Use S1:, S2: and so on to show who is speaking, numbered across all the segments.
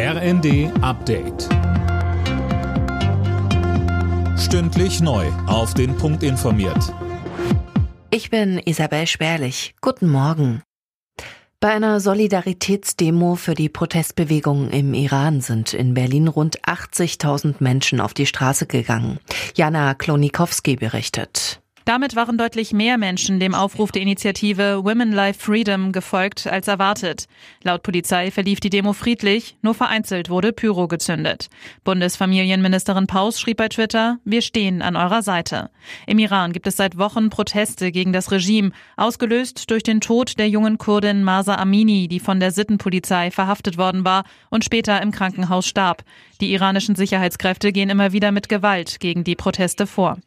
S1: RND Update. Stündlich neu. Auf den Punkt informiert.
S2: Ich bin Isabel Spärlich. Guten Morgen. Bei einer Solidaritätsdemo für die Protestbewegung im Iran sind in Berlin rund 80.000 Menschen auf die Straße gegangen. Jana Klonikowski berichtet.
S3: Damit waren deutlich mehr Menschen dem Aufruf der Initiative Women Life Freedom gefolgt als erwartet. Laut Polizei verlief die Demo friedlich, nur vereinzelt wurde Pyro gezündet. Bundesfamilienministerin Paus schrieb bei Twitter, wir stehen an eurer Seite. Im Iran gibt es seit Wochen Proteste gegen das Regime, ausgelöst durch den Tod der jungen Kurdin Masa Amini, die von der Sittenpolizei verhaftet worden war und später im Krankenhaus starb. Die iranischen Sicherheitskräfte gehen immer wieder mit Gewalt gegen die Proteste vor.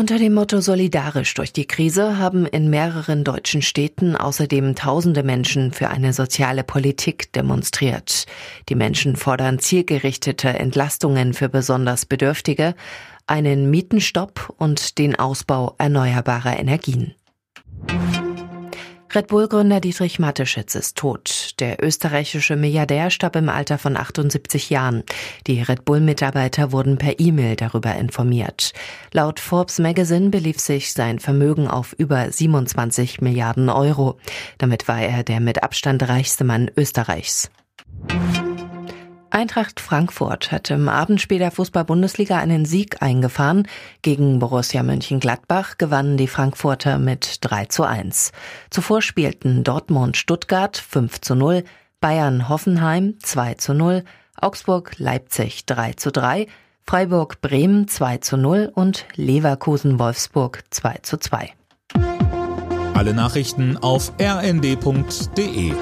S2: Unter dem Motto Solidarisch durch die Krise haben in mehreren deutschen Städten außerdem tausende Menschen für eine soziale Politik demonstriert. Die Menschen fordern zielgerichtete Entlastungen für besonders Bedürftige, einen Mietenstopp und den Ausbau erneuerbarer Energien. Red Bull-Gründer Dietrich Mateschitz ist tot. Der österreichische Milliardär starb im Alter von 78 Jahren. Die Red Bull-Mitarbeiter wurden per E-Mail darüber informiert. Laut Forbes Magazine belief sich sein Vermögen auf über 27 Milliarden Euro. Damit war er der mit Abstand reichste Mann Österreichs. Eintracht Frankfurt hat im Abendspiel der Fußball-Bundesliga einen Sieg eingefahren. Gegen Borussia Mönchengladbach gewannen die Frankfurter mit 3 zu 1. Zuvor spielten Dortmund Stuttgart 5 zu 0, Bayern Hoffenheim 2 zu 0, Augsburg Leipzig 3 zu 3, Freiburg Bremen 2 zu 0 und Leverkusen Wolfsburg 2 zu 2.
S1: Alle Nachrichten auf rnd.de